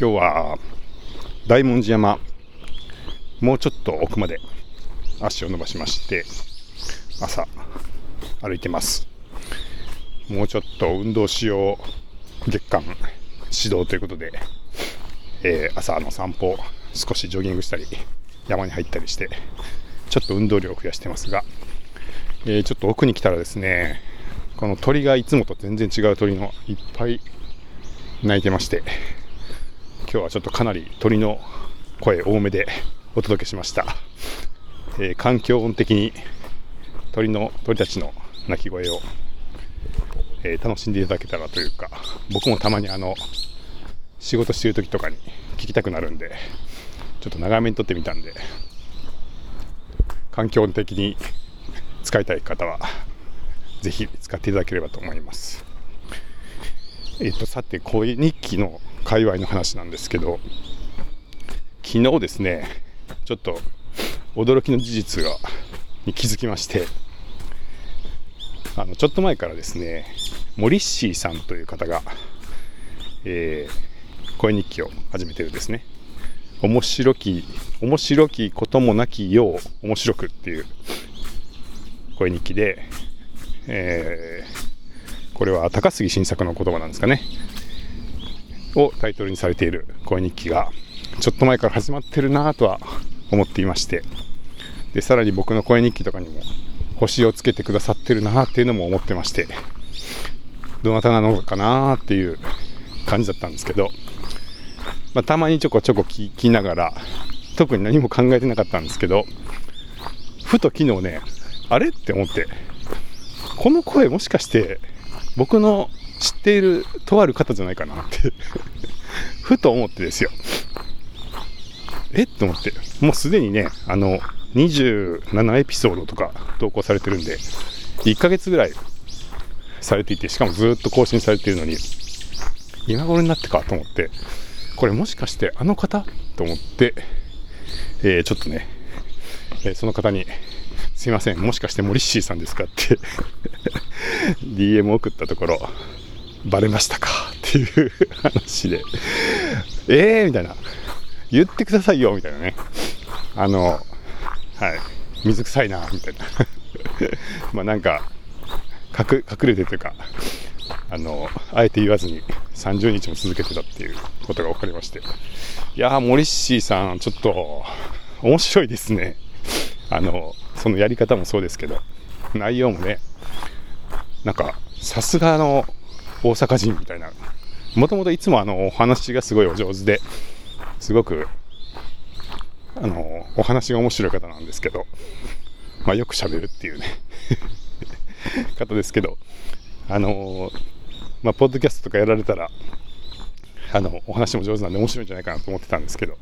今日は大文字山もうちょっと奥まで足を伸ばしまして朝歩いてます。もうちょっと運動しよう月間指導ということで、えー、朝の散歩少しジョギングしたり山に入ったりしてちょっと運動量を増やしてますが、えー、ちょっと奥に来たらですねこの鳥がいつもと全然違う鳥のいっぱい鳴いてまして今日はちょっとかなり鳥の声多めでお届けしました、えー、環境音的に鳥の鳥たちの鳴き声を、えー、楽しんでいただけたらというか僕もたまにあの仕事してる時とかに聞きたくなるんでちょっと長めに撮ってみたんで環境音的に使いたい方はぜひ使っていただければと思います。えっ、とさて声日記の界隈の話なんですけど昨日ですねちょっと驚きの事実がに気づきましてあのちょっと前からですねモリッシーさんという方が、えー、声日記を始めてるんですね。面白き面白きこともなきよう面白くっていう声日記で、えー、これは高杉晋作の言葉なんですかね。をタイトルにされている声日記がちょっと前から始まってるなぁとは思っていましてでさらに僕の声日記とかにも星をつけてくださってるなっていうのも思ってましてどなたなのかなっていう感じだったんですけど、まあ、たまにちょこちょこ聞きながら特に何も考えてなかったんですけどふと昨日ねあれって思ってこの声もしかして僕の知っているとある方じゃないかなって。ふと思ってですよ。え？っと思って、もうすでにね、あの、27エピソードとか投稿されてるんで、1ヶ月ぐらいされていて、しかもずっと更新されているのに、今頃になってかと思って、これもしかしてあの方？と思って、えー、ちょっとね、えー、その方に、すいません、もしかしてモリッシーさんですかって DM 送ったところ、バレましたか？っていう話で、えーみたいな、言ってくださいよみたいなね、あの、はい、水臭いなみたいな、まあなんか隠、隠れてというか、あの、あえて言わずに30日も続けてたっていうことが分かりまして、いやー、モリッシーさん、ちょっと面白いですね。あの、そのやり方もそうですけど、内容もね、なんか、さすがの大阪人みたいな。もともといつもあの、お話がすごいお上手で、すごく、あの、お話が面白い方なんですけど、まあよく喋るっていうね 方ですけど、あの、まあ、ポッドキャストとかやられたら、あの、お話も上手なんで面白いんじゃないかなと思ってたんですけど、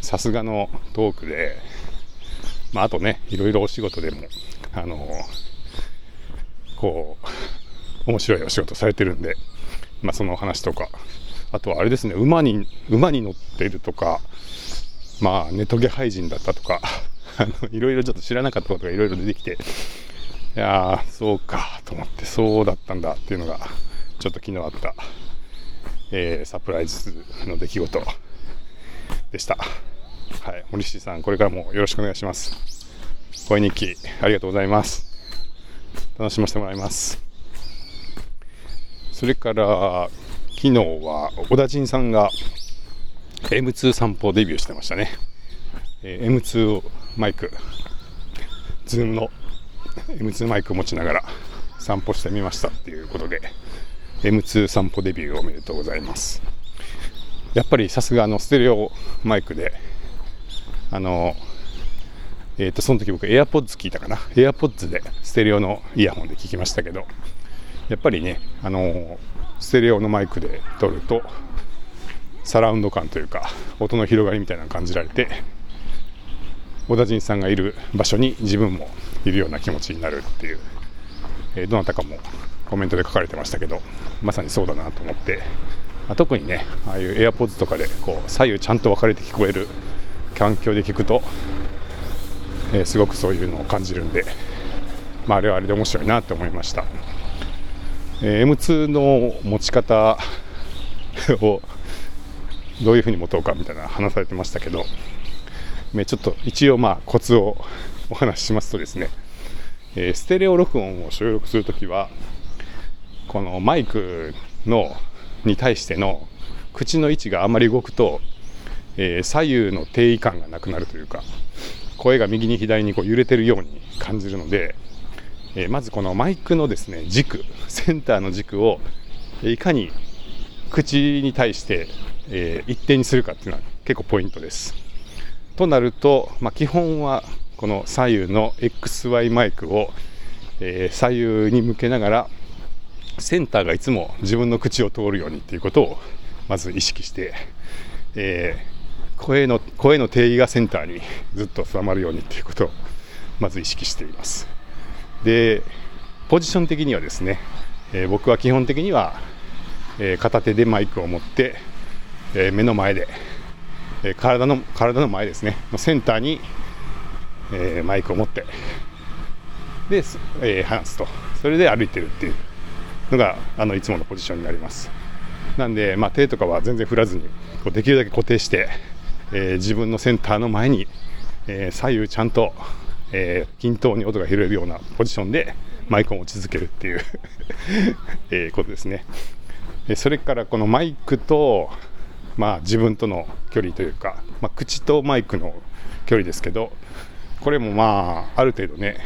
さすがのトークで、まあ、あとね、いろいろお仕事でも、あの、こう、面白いお仕事されてるんで、まあ、そのお話とか、あとはあれですね、馬に、馬に乗ってるとか、まあ、ネトゲ廃人だったとか、あの、いろいろちょっと知らなかったことがいろいろ出てきて、いやー、そうか、と思って、そうだったんだっていうのが、ちょっと昨日あった、えー、サプライズの出来事でした。はい、森下さん、これからもよろしくお願いします。声日記、ありがとうございます。楽しませてもらいます。それから昨日は小田陣さんが M2 散歩デビューしてましたね、えー、M2 マイクズームの M2 マイクを持ちながら散歩してみましたっていうことで M2 散歩デビューおめでとうございます。やっぱりさすがのステレオマイクであのえっ、ー、とその時僕 AirPods 聞いたかな。AirPods でステレオのイヤホンで聞きましたけどやっぱりね、あのステレオのマイクで撮るとサラウンド感というか音の広がりみたいなのを感じられて小田陣さんがいる場所に自分もいるような気持ちになるっていう、えー、どなたかもコメントで書かれてましたけどまさにそうだなと思って、まあ、特にねああいう AirPods とかでこう左右ちゃんと分かれて聞こえる環境で聞くと、えー、すごくそういうのを感じるんで、まあ、あれはあれで面白いなと思いました。え、M2 の持ち方 をどういうふうに持とうかみたいな話されてましたけど、ね、ちょっと一応まあコツを お話ししますとですね、え、ステレオ録音を収録するときはこのマイクのに対しての口の位置があまり動くと、え、左右の定位感がなくなるというか声が右に左にこう揺れてるように感じるので、えー、まずこのマイクのですね軸 センターの軸をいかに口に対して、えー、一定にするかっていうのは結構ポイントです。となると、まあ、基本はこの左右の XY マイクを、えー、左右に向けながらセンターがいつも自分の口を通るようにっていうことをまず意識して、えー、声の声の定義がセンターにずっと収まるようにっていうことをまず意識していますでポジション的にはですね、えー、僕は基本的にはえー、片手でマイクを持って、えー、目の前で、え、体の体の前ですねのセンターに、えマイクを持ってで、え話すと。それで歩いてるっていうのがあのいつものポジションになります。なんで、まあ、手とかは全然振らずにこうできるだけ固定して、え自分のセンターの前に、え左右ちゃんと、え均等に音が拾えるようなポジションでマイクを持ち続けるっていう えことですね。それからこのマイクと、まあ、自分との距離というか、まあ、口とマイクの距離ですけどこれもまあある程度ね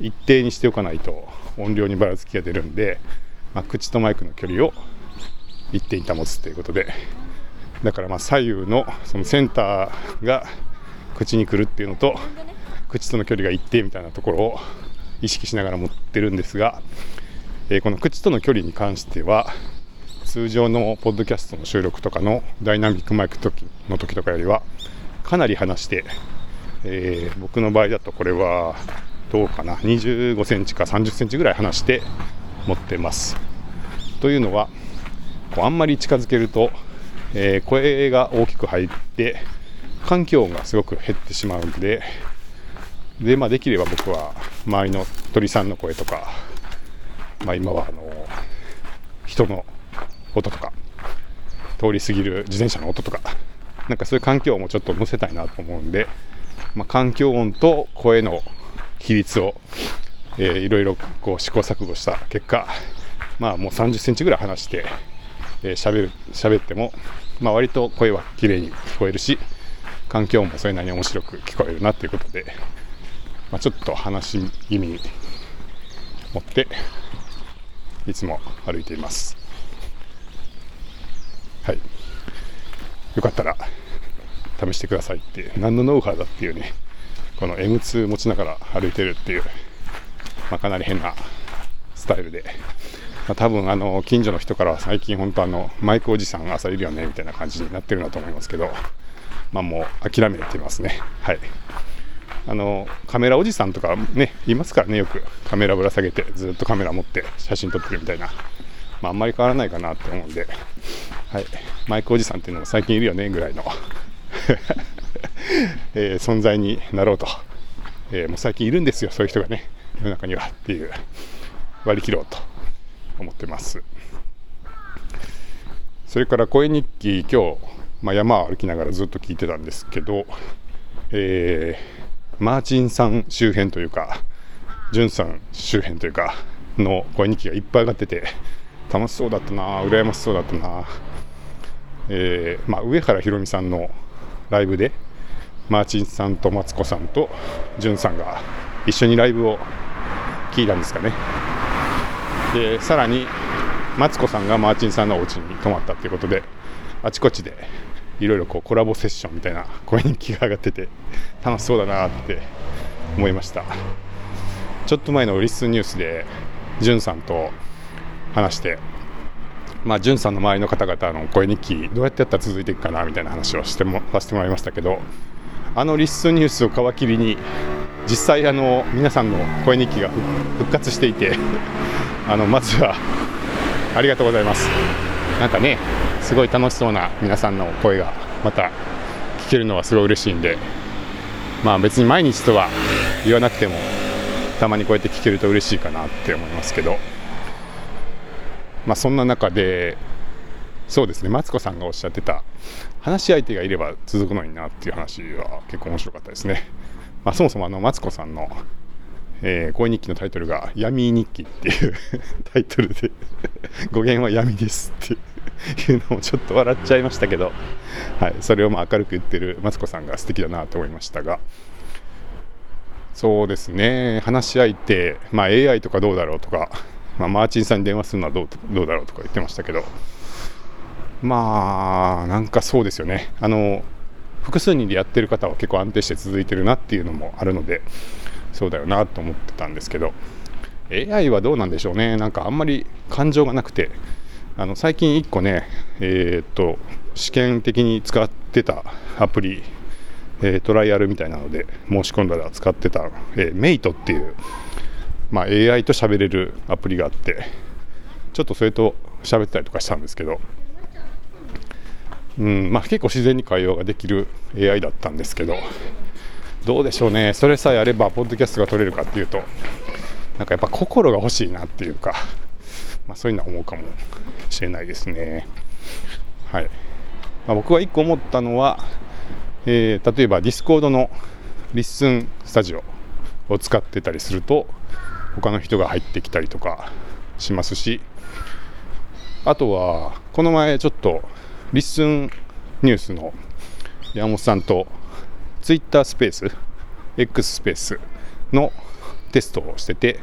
一定にしておかないと音量にばらつきが出るんで、まあ、口とマイクの距離を一定に保つということでだからま左右のそのセンターが口に来るっていうのと口との距離が一定みたいなところを意識しながら持ってるんですが、えー、この口との距離に関しては通常のポッドキャストの収録とかのダイナミックマイク時の時とかよりはかなり離して、えー、僕の場合だとこれはどうかな25センチか30センチぐらい離して持ってます。というのはこうあんまり近づけると、えー、声が大きく入って環境音がすごく減ってしまうんでで、まあ、できれば僕は周りの鳥さんの声とか、まあ、今はあの人の音とか通り過ぎる自転車の音とかなんかそういう環境音もちょっと載せたいなと思うんで、まあ、環境音と声の比率を、えー、いろいろこう試行錯誤した結果まあもう30センチぐらい離してえー、喋る喋っても、まあ、割と声は綺麗に聞こえるし環境音もそれなりに面白く聞こえるなということで、まあ、ちょっと話気味に持っていつも歩いています。はい、よかったら試してくださいって何のノウハウだっていうねこの M2 持ちながら歩いてるっていう、まあ、かなり変なスタイルで、まあ、多分あの近所の人からは最近本当あのマイクおじさん朝いるよねみたいな感じになってるんだと思いますけどまあもう諦めてますね。はい。あのカメラおじさんとかねいますからねよく。カメラぶら下げてずっとカメラ持って写真撮ってるみたいな。まあ、あんまり変わらないかなって思うんで、はい、マイクおじさんっていうのも最近いるよねぐらいの。えー、存在になろうと、えー、もう最近いるんですよ、そういう人がね、世の中にはっていう、割り切ろうと思ってます。それから声日記、今日、まあ、山を歩きながらずっと聞いてたんですけど、えー、マーチンさん周辺というか、ジュンさん周辺というか、の声日記がいっぱい上がってて、楽しそうだったな羨ましそうだったな、えー、まあ、上原ひろみさんのライブでマーチンさんとマツコさんとジュンさんが一緒にライブを聞いたんですかね。でさらにマツコさんがマーチンさんのお家に泊まったということであちこちでいろいろこうコラボセッションみたいな声に気が上がってて楽しそうだなって思いました。ちょっと前のリスニュースでジュンさんと話して、まあ、んさんの周りの方々の声日記どうやってやったら続いていくかなみたいな話をしてもさせてもらいましたけどあのリスニュースを皮切りに実際あの皆さんの声日記が復活していてあのまずはありがとうございます。なんかねすごい楽しそうな皆さんの声がまた聞けるのはすごい嬉しいんでまあ別に毎日とは言わなくてもたまにこうやって聞けると嬉しいかなって思いますけどまあ、そんな中でそうですねマツコさんがおっしゃってた話し相手がいれば続くのになっていう話は結構面白かったですね。まあ、そもそもあのマツコさんの、えー、恋日記のタイトルが「闇日記」っていう タイトルで語源は闇ですって いうのもちょっと笑っちゃいましたけど、はい、それをまあ明るく言ってるマツコさんが素敵だなと思いましたが。そうですね話し相手、まあ、AI とかどうだろうとか、まあ、マーチンさんに電話するのはどうどうだろうとか言ってましたけど。まあなんかそうですよね。あの複数人でやってる方は結構安定して続いてるなっていうのもあるのでそうだよなと思ってたんですけど。AI はどうなんでしょうね。なんかあんまり感情がなくてあの最近1個ねえー、っと試験的に使ってたアプリ、えー、トライアルみたいなので申し込んだら使ってた、えー、メイトっていう、まあ、AI と喋れるアプリがあってちょっとそれと喋ったりとかしたんですけどうんまあ、結構自然に会話ができる AI だったんですけどどうでしょうね。それさえあればポッドキャストが取れるかっていうとなんかやっぱ心が欲しいなっていうか、まあ、そういうのは思うかもしれないですね。はい、まあ、僕は1個思ったのは、えー、例えば Discord の LISTEN Studio を使ってたりすると他の人が入ってきたりとかしますしあとはこの前ちょっとリッスンニュースの山本さんとツイッタースペース X スペースのテストをしてて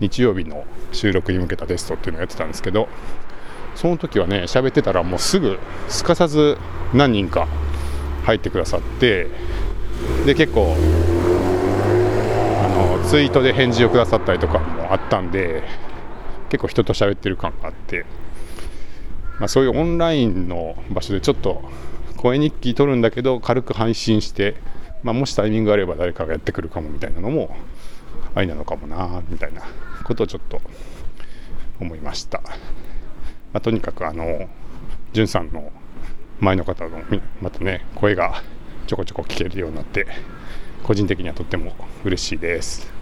日曜日の収録に向けたテストっていうのをやってたんですけどその時はね喋ってたらもうすぐすかさず何人か入ってくださってで結構あのツイートで返事をくださったりとかもあったんで結構人と喋ってる感があってまあ、そういうオンラインの場所でちょっと声日記取るんだけど軽く配信して、まあ、もしタイミングがあれば誰かがやってくるかもみたいなのもありなのかもなみたいなことをちょっと思いました、まあ、とにかくあのじゅんさんの前の方のまたね声がちょこちょこ聞けるようになって個人的にはとっても嬉しいです。